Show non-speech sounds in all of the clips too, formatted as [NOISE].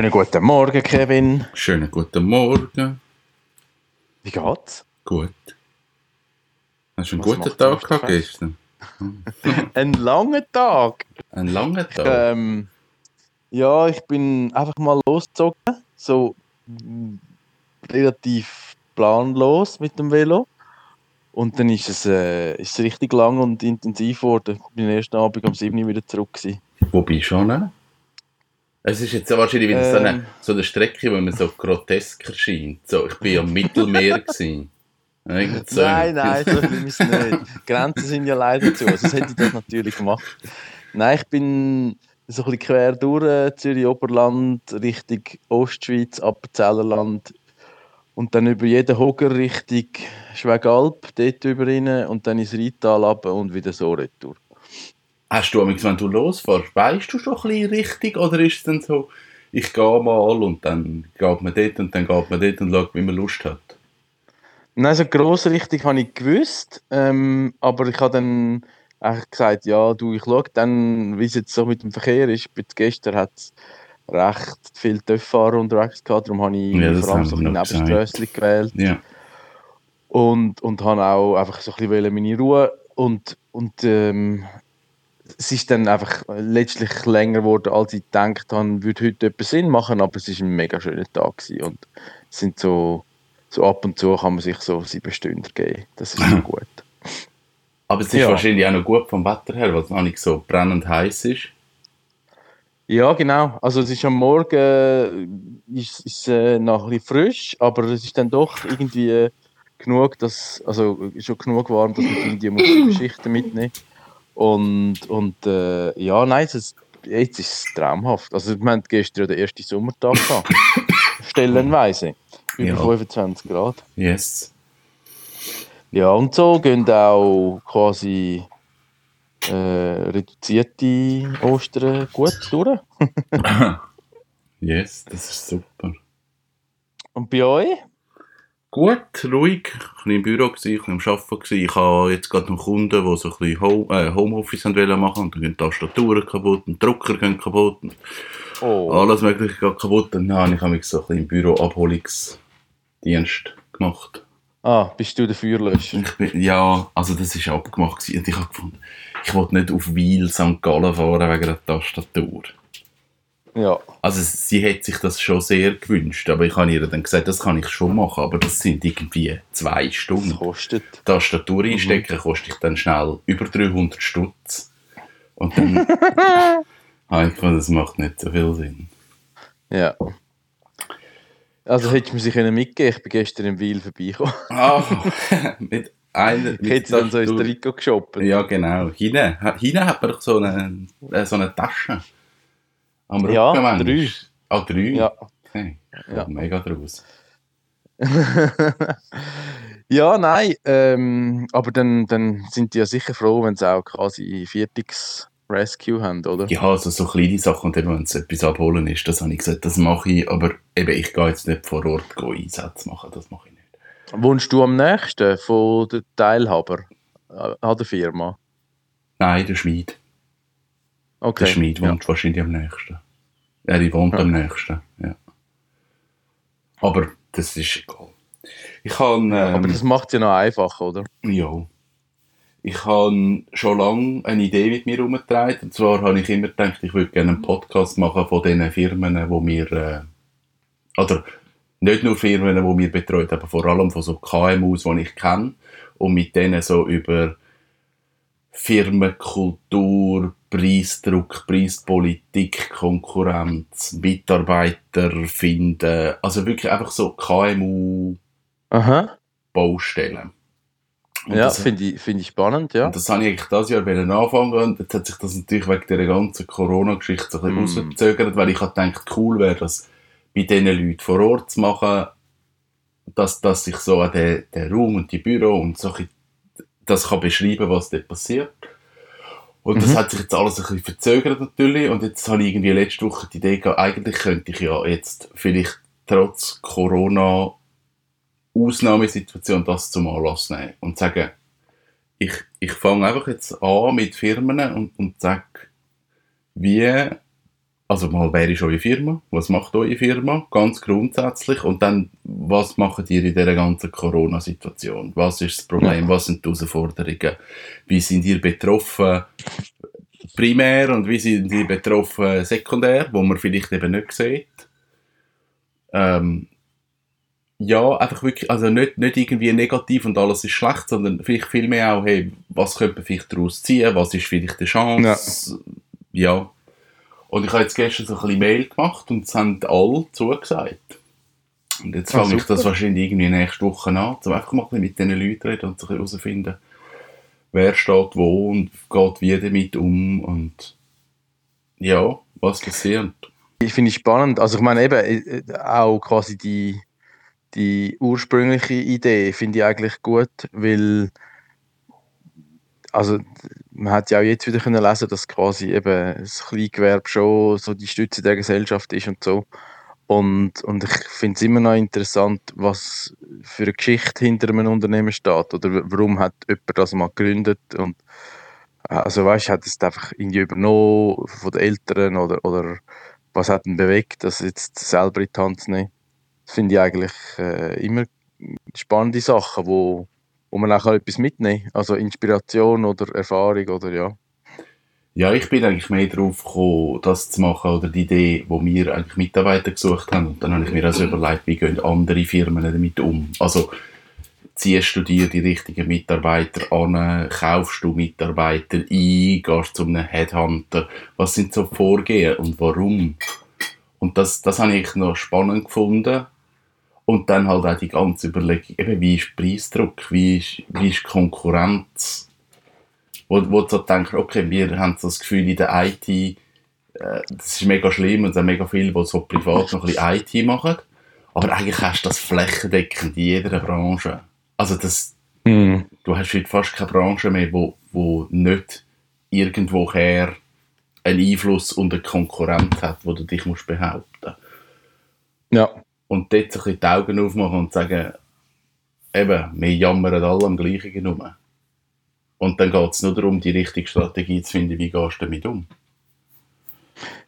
Schönen guten Morgen, Kevin. Schönen guten Morgen. Wie geht's? Gut. Hast du einen Was guten Tag gehabt gestern? [LAUGHS] [LAUGHS] Ein langer Tag. Einen langen Tag? Ähm, ja, ich bin einfach mal losgezogen. So mm, relativ planlos mit dem Velo. Und dann ist es, äh, ist es richtig lang und intensiv geworden. Ich bin ersten Abend um 7 Uhr wieder zurück. Gewesen. Wo bist du schon? Es ist jetzt wahrscheinlich wieder so, eine, Ähm. so eine Strecke, wo man so grotesk erscheint. So, ich bin am Mittelmeer. gewesen. So. Nein, nein, so schlimm ist es nicht. [LAUGHS] Grenzen sind ja leider zu, sonst hätte ich das natürlich gemacht. Nein, ich bin so ein bisschen quer durch äh, Zürich-Oberland, Richtung Ostschweiz, Appenzellerland und dann über jeden Hoger Richtung Schwegalp, dort über rein und dann ins Rheintal runter und wieder so retour. Hast du, amigs, wenn du losfährst, weißt du schon ein bisschen richtig oder ist es dann so, ich gehe mal und dann geht man dort und dann geht man dort und schaut, wie man Lust hat? Nein, so gross Richtung habe ich gewusst, ähm, aber ich habe dann eigentlich gesagt, ja, du, ich schaue dann, wie es jetzt so mit dem Verkehr ist. Bis gestern hat es recht viele Töfffahrer unterwegs gehabt, darum habe ich Ja, vor allem so ein Nebenströssli gewählt Ja. und, und habe auch einfach so ein bisschen meine Ruhe und, und ähm, es ist dann einfach letztlich länger geworden, als ich gedacht habe, würde heute etwas Sinn machen, aber es ist ein mega schöner Tag gewesen und es sind so, so ab und zu kann man sich so sieben Stunden geben, das ist so [LAUGHS] gut. Aber es ist Ja. wahrscheinlich auch noch gut vom Wetter her, weil es noch nicht so brennend heiß ist. Ja, genau. Also es ist am Morgen äh, ist, ist, äh, noch ein bisschen frisch, aber es ist dann doch irgendwie äh, genug, dass, also schon genug warm, dass man irgendwie muss die [LAUGHS] Geschichten mitnehmen und und äh, ja, nein, ist, jetzt ist es traumhaft. Also wir hatten gestern ja den ersten Sommertag gehabt. [LAUGHS] Stellenweise. Über Ja. 25 Grad. Yes. Ja, und so gehen auch quasi äh, reduzierte Ostern gut durch. [LAUGHS] yes, das ist super. Und bei euch? Gut, ruhig. Ich war im Büro, gewesen, ich war am Arbeiten. Ich habe jetzt gerade noch Kunden, die so ein bisschen Home, äh, Homeoffice machen und dann gehen die Tastaturen kaputt und Drucker gehen kaputt Oh. alles mögliche geht kaputt. Und dann habe ich mich so ein bisschen im Büro Abholungsdienst gemacht. Ah, bist du der Feuerlöscher? Bin, ja, also das ist abgemacht gewesen. und ich habe gefunden, ich wollte nicht auf Weil St. Gallen fahren wegen der Tastatur. Ja. Also sie hätte sich das schon sehr gewünscht, aber ich habe ihr dann gesagt, das kann ich schon machen, aber das sind irgendwie zwei Das Stunden. kostet. Tastatur einstecken kostet ich dann schnell über 300 Stutz. Und dann [LAUGHS] gefunden, das macht nicht so viel Sinn. Ja. Also mir sie können mitgeben Ich bin gestern im Weil vorbeigekommen. Ah, [LAUGHS] mit einer Ich hätte dann so ins Trikot geshoppt. Ja, genau. Hinten, hinten hat man doch so eine, äh, so eine Tasche. Am Ja, drei. Ah, drei? Ja. Okay. Ja. Mega draus. [LAUGHS] ja, nein. Ähm, aber dann, dann sind die ja sicher froh, wenn sie auch quasi Viertix Rescue haben, oder? Ja, also so kleine Sachen, und wenn es etwas abholen ist, das habe ich gesagt, das mache ich, aber eben, ich gehe jetzt nicht vor Ort gehen Einsätze machen, das mache ich nicht. Wohnst du am nächsten von der Teilhaber äh, an der Firma? Nein, der Schmied. Okay. Der Schmied ja. wohnt wahrscheinlich am nächsten. Ja, die wohnt Ja. am nächsten, ja. Aber das ist egal. Ich habe, ähm, Aber das macht es ja noch einfacher, oder? ja, ich habe schon lange eine Idee mit mir herumgetragen. Und zwar habe ich immer gedacht, ich würde gerne einen Podcast machen von den Firmen, wo wir, äh, oder nicht nur Firmen, die wir betreuen, aber vor allem von so KMUs, die ich kenne. Und mit denen so über Firmenkultur, Preisdruck, Preispolitik, Konkurrenz, Mitarbeiter finden. Also wirklich einfach so KMU-Baustellen. Ja, finde ich, find ich spannend, ja. und das habe ich eigentlich dieses Jahr wollen anfangen und jetzt hat sich das natürlich wegen der ganzen Corona-Geschichte ein bisschen Mm. rausgezögert, weil ich habe gedacht, cool wäre das bei diesen Leuten vor Ort zu machen, dass, dass ich so an den, den Raum und die Büro und so ein bisschen das kann beschreiben, was dort passiert. Und das Mhm. hat sich jetzt alles ein bisschen verzögert natürlich und jetzt habe ich irgendwie letzte Woche die Idee gehabt, eigentlich könnte ich ja jetzt vielleicht trotz Corona Ausnahmesituation das zum Anlass nehmen und sagen, ich, ich fange einfach jetzt an mit Firmen und, und sage, wie also mal, wer ist eure Firma? Was macht eure Firma? Ganz grundsätzlich. Und dann, was macht ihr in dieser ganzen Corona-Situation? Was ist das Problem? Was sind die Herausforderungen? Wie sind ihr betroffen? Primär und wie sind ihr betroffen sekundär, wo man vielleicht eben nicht sieht? Ähm, ja, einfach wirklich, also nicht, nicht irgendwie negativ und alles ist schlecht, sondern vielleicht vielmehr auch, hey, was könnte man vielleicht daraus ziehen? Was ist vielleicht eine Chance? Ja. ja. Und ich habe jetzt gestern so ein bisschen Mail gemacht und es haben alle zugesagt. Und jetzt fange ich das wahrscheinlich irgendwie nächste Woche an, um einfach mal mit diesen Leuten reden und herausfinden, wer steht wo und geht wie damit um und ja, was passiert. Ich finde es spannend. Also ich meine eben äh, auch quasi die, die ursprüngliche Idee finde ich eigentlich gut, weil also man hat ja auch jetzt wieder können lesen, dass quasi eben das Kleingewerbe schon so die Stütze der Gesellschaft ist und so. Und, und ich finde es immer noch interessant, was für eine Geschichte hinter einem Unternehmen steht oder warum hat jemand das mal gegründet und also weißt hat es einfach irgendwie übernommen von den Eltern oder, oder was hat ihn bewegt, das jetzt selber in die Hand zu nehmen. Das finde ich eigentlich äh, immer spannende Sachen, wo wo man auch etwas mitnehmen kann. Also Inspiration oder Erfahrung oder ja. Ja, ich bin eigentlich mehr darauf gekommen, das zu machen oder die Idee, wo wir eigentlich Mitarbeiter gesucht haben. Und dann habe ich mir also überlegt, wie gehen andere Firmen damit um. Also ziehst du dir die richtigen Mitarbeiter an, kaufst du Mitarbeiter ein, gehst zu einem Headhunter. Was sind so Vorgehen und warum? Und das, das habe ich noch spannend gefunden und dann halt auch die ganze Überlegung, eben, wie ist Preisdruck, wie ist, wie ist Konkurrenz, wo, wo du so denkst, okay, wir haben so das Gefühl in der IT, äh, das ist mega schlimm und es sind mega viele, die so privat noch ein bisschen IT machen, aber eigentlich hast du das flächendeckend in jeder Branche. Also das, mm. du hast heute fast keine Branche mehr, wo, wo nicht irgendwoher einen Einfluss und eine Konkurrenz hat, wo du dich musst behaupten. Ja und dort ein bisschen die Augen aufmachen und sagen, eben, wir jammern alle am gleichen rum. Und dann geht es nur darum, die richtige Strategie zu finden, wie gehst du damit um.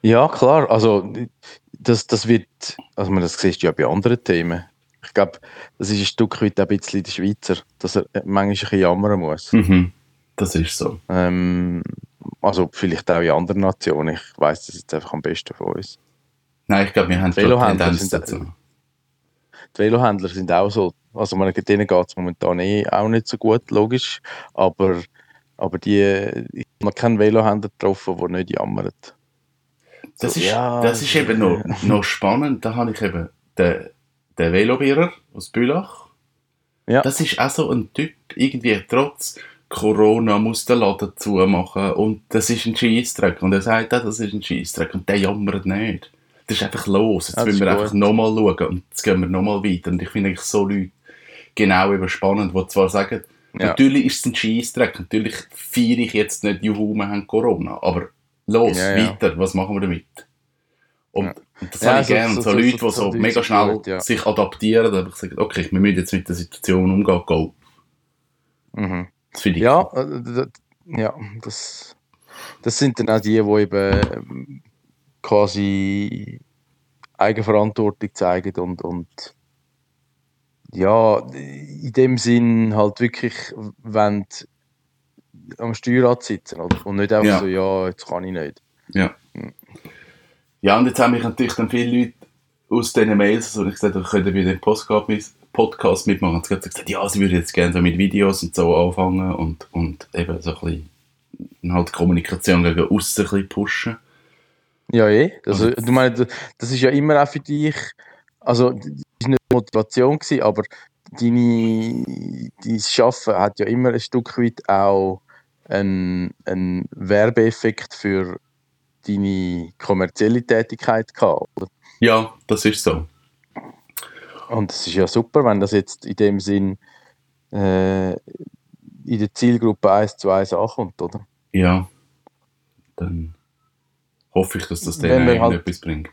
Ja, klar. Also, das, das wird, also man das siehst ja bei anderen Themen. Ich glaube, das ist ein Stück weit ein bisschen der Schweizer, dass er manchmal ein bisschen jammern muss. Mhm. Das ist so. Ähm, also vielleicht auch in anderen Nationen. Ich weiß das jetzt einfach am besten von uns. Nein, ich glaube, wir haben Tendenz dazu die Velohändler sind auch so, also man, denen geht es momentan eh auch nicht so gut, logisch, aber, aber die, ich habe keinen Velohändler getroffen, der nicht jammert. Das, so, ist, ja, das ist eben noch, noch spannend, da habe ich eben den, den Velobierer aus Bülach, ja. das ist auch so ein Typ, irgendwie trotz Corona muss der Laden zumachen und das ist ein Scheissdreck und er sagt auch, das ist ein Scheissdreck und der jammert nicht das ist einfach los. Jetzt wollen wir gut. einfach nochmal schauen und jetzt gehen wir nochmal weiter. Und ich finde eigentlich so Leute genau eben spannend, die zwar sagen, ja. natürlich ist es ein Scheissdreck, natürlich feiere ich jetzt nicht, juhu, wir haben Corona, aber los, ja, weiter, was machen wir damit? Und, und das habe ich so, gerne, so, so, Leute, die so, mega schnell gut, sich adaptieren, und sagen, okay, wir müssen jetzt mit der Situation umgehen, go. Mhm. Das finde ich. Ja, äh, ja das, das sind dann auch die, die eben quasi Eigenverantwortung zeigen und, und ja, in dem Sinn halt wirklich wenn am Steuerrad sitzen und nicht einfach ja. so, ja, jetzt kann ich nicht. Ja. Hm. Ja, und jetzt haben mich natürlich dann viele Leute aus diesen Mails, also ich gesagt, ich könnte bei dem Podcast mitmachen, und sie haben gesagt, ja, sie würden jetzt gerne so mit Videos und so anfangen und, und eben so ein bisschen halt Kommunikation gegen außen ein bisschen pushen. Ja, eh. Also, du meinst, das ist ja immer auch für dich, also, das war nicht Motivation, gewesen, aber deine, dein Arbeiten hat ja immer ein Stück weit auch einen, einen Werbeeffekt für deine kommerzielle Tätigkeit gehabt, oder? Ja, das ist so. Und es ist ja super, wenn das jetzt in dem Sinn äh, in der Zielgruppe 1 zu 1 ankommt, oder? Ja. Dann hoffe ich, dass das denen halt, etwas bringt.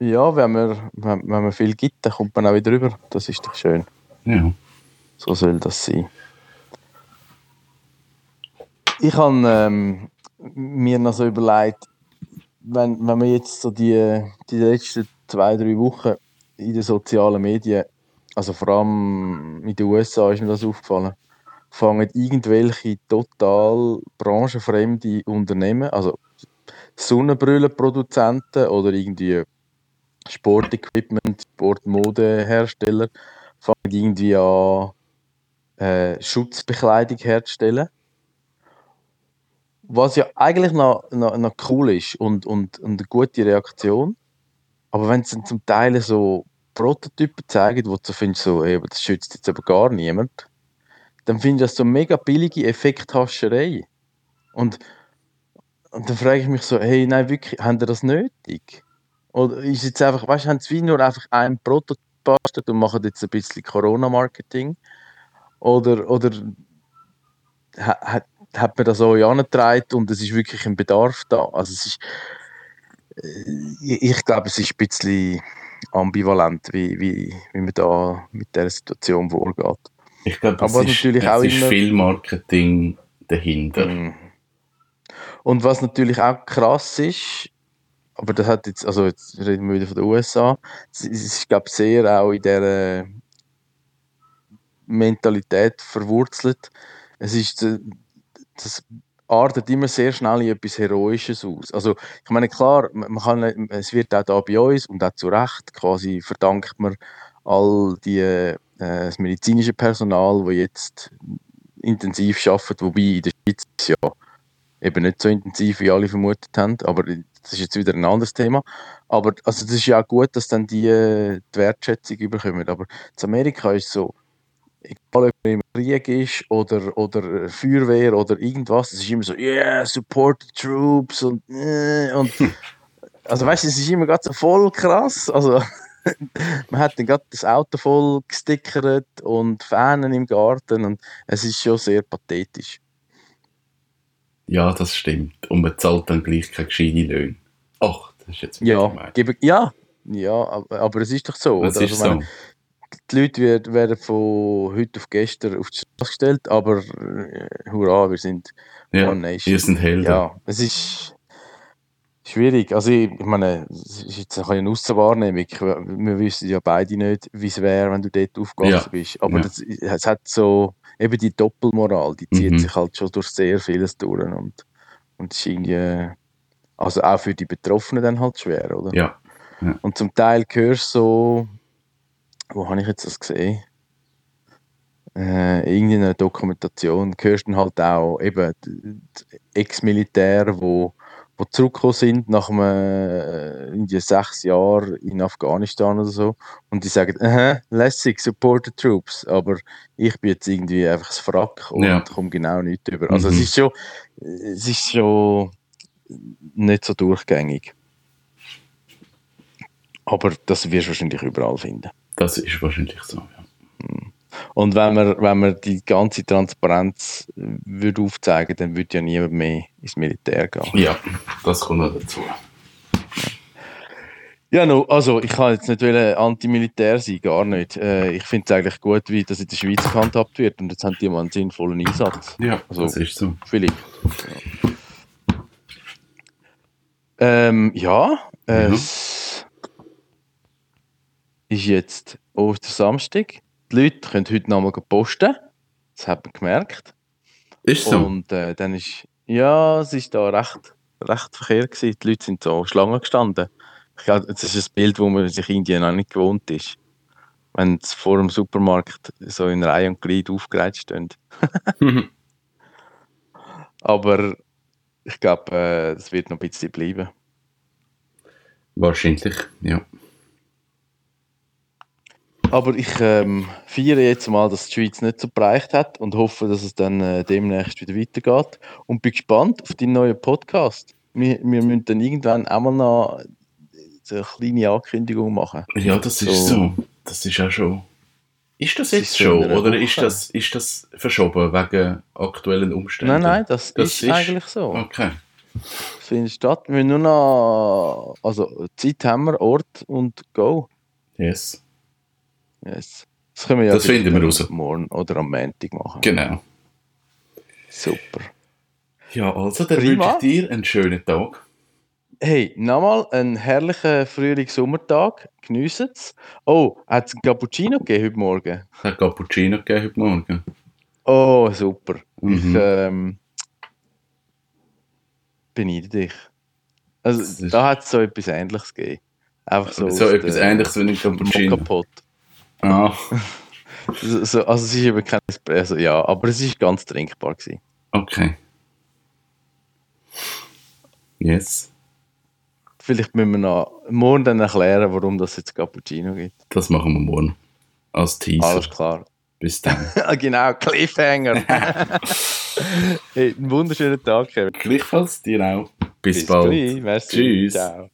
Ja, wenn man, wenn, wenn man viel gibt, dann kommt man auch wieder rüber. Das ist doch schön. Ja. So soll das sein. Ich habe ähm, mir noch so überlegt, wenn, wenn man jetzt so die, die letzten zwei, drei Wochen in den sozialen Medien, also vor allem in den USA ist mir das aufgefallen, fangen irgendwelche total branchenfremde Unternehmen, also Sonnenbrillenproduzenten oder irgendwie Sportequipment, Sportmodehersteller, fangen irgendwie an, äh, Schutzbekleidung herzustellen. Was ja eigentlich noch, noch, noch cool ist und, und, und eine gute Reaktion. Aber wenn sie zum Teil so Prototypen zeigen, wo du findest, so, ey, das schützt jetzt aber gar niemand, dann finde ich das so mega billige Effekthascherei. Und, und dann frage ich mich so, hey, nein, wirklich, haben die das nötig? Oder ist jetzt einfach, weißt du, haben sie nur einfach einen Prototyp gebastelt und machen jetzt ein bisschen Corona-Marketing? Oder, oder hat, hat man das auch angetragen und es ist wirklich ein Bedarf da? Also es ist, ich, ich glaube, es ist ein bisschen ambivalent, wie, wie, wie man da mit dieser Situation vorgeht. Ich glaube, es, ist, natürlich es auch ist immer, viel Marketing dahinter. Mm. Und was natürlich auch krass ist, aber das hat jetzt, also jetzt reden wir wieder von den USA, es ist, glaube ich, sehr auch in dieser Mentalität verwurzelt. Es ist, das artet immer sehr schnell in etwas Heroisches aus. Also ich meine, klar, man kann, es wird auch da bei uns und auch zu Recht quasi verdankt man all die äh, das medizinische Personal, das jetzt intensiv arbeitet, wobei in der Schweiz ja eben nicht so intensiv, wie alle vermutet haben, aber das ist jetzt wieder ein anderes Thema. Aber also das ist ja auch gut, dass dann die, die Wertschätzung überkommen. Aber in Amerika ist so, egal ob man im Krieg ist oder, oder Feuerwehr oder irgendwas, es ist immer so, yeah, support the troops und, äh, und [LAUGHS] also weißt du, es ist immer gerade so voll krass. Also [LAUGHS] man hat dann gerade das Auto voll gestickert und Fahnen im Garten und es ist schon sehr pathetisch. Ja, das stimmt. Und man zahlt dann gleich keine gescheite Löhne. Ach, das ist jetzt ja, gebe, ja, ja, aber, aber, es ist doch so. Es ist also, so. Die Leute werden, werden von heute auf gestern auf die Straße gestellt, aber äh, hurra, wir sind ja, One Nation. Wir sind Helden. Ja, es ist Schwierig. Also ich, ich meine, es ist jetzt ein eine Aussenwahrnehmung. Wir wissen ja beide nicht, wie es wäre, wenn du dort aufgewachsen ja. bist. Aber ja. das, es hat so, eben die Doppelmoral, die zieht mhm. sich halt schon durch sehr vieles durch. Und, und ist irgendwie, also auch für die Betroffenen dann halt schwer, oder? Ja. ja. Und zum Teil hörst du so, wo habe ich jetzt das gesehen? Äh, irgendeine Dokumentation, hörst du dann halt auch eben Ex-Militär, wo die zurückgekommen sind nach einem, äh, in die sechs Jahren in Afghanistan oder so und die sagen, aha, lässig, support the troops, aber ich bin jetzt irgendwie einfach das Frack und ja. komme genau nicht über. Also mhm. es ist schon, es ist schon nicht so durchgängig. Aber das wirst du wahrscheinlich überall finden. Das ist wahrscheinlich so, ja. Und wenn man, wenn man die ganze Transparenz würde aufzeigen dann würde ja niemand mehr ins Militär gehen. Ja, das kommt noch dazu. Ja, no, also ich kann jetzt nicht antimilitär sein, gar nicht. Äh, ich finde es eigentlich gut, wie das in der Schweiz gehandhabt wird und jetzt haben die mal einen sinnvollen Einsatz. Ja, also, das ist so. Philipp. Ja, ähm, ja äh, mhm. es ist jetzt Ostersamstag die Leute können heute nochmal posten. Das hat man gemerkt. Ist so. Und äh, dann ist, ja, es ist da recht, recht Verkehr gewesen. Die Leute sind so Schlangen gestanden. Ich glaube, das ist ein Bild, wo man sich in Indien noch nicht gewohnt ist. Wenn es vor dem Supermarkt so in Reihe und Glied aufgereiht stehen. [LAUGHS] Aber ich glaube, äh, es wird noch ein bisschen bleiben. Wahrscheinlich, ja. Aber ich ähm, feiere jetzt mal, dass die Schweiz nicht so bereicht hat und hoffe, dass es dann äh, demnächst wieder weitergeht. Und bin gespannt auf deinen neuen Podcast. Wir, wir müssen dann irgendwann auch mal noch eine kleine Ankündigung machen. Ja, das ist so. Das ist auch schon. Ist das jetzt ist schon oder ist das, ist das verschoben wegen aktuellen Umständen? Nein, nein, das, das ist, ist, eigentlich so. Okay. Das findet statt. Wir müssen nur noch. Also, Zeit haben wir, Ort und Go. Yes. Yes. Das können wir ja das finden wir raus. morgen oder am Montag machen. Genau. Super. Ja, also dann wünsche ich dir einen schönen Tag. Hey, nochmal einen herrlichen Frühlings-Sommertag. Geniessen es. Oh, hat es einen Cappuccino gegeben heute Morgen? Es hat Cappuccino gegeben heute Morgen. Oh, super. Ich Mhm. ähm, beneide dich. Also, da hat es so etwas Ähnliches gegeben. Einfach so, So, etwas ähnliches wie ein Cappuccino. Mokka-Pot. Ah, So, so, also, es ist eben kein Espresso, ja, aber es ist ganz trinkbar gewesen. okay. Yes, Vielleicht müssen wir noch morgen dann erklären, warum das jetzt Cappuccino gibt. das machen wir morgen. Als Teaser. Alles klar. Bis dann. [LAUGHS] genau, Cliffhanger. [LAUGHS] hey, einen wunderschönen Tag, Kevin. Gleichfalls dir auch. Bis, bald. gleich. Merci. Tschüss. Ciao.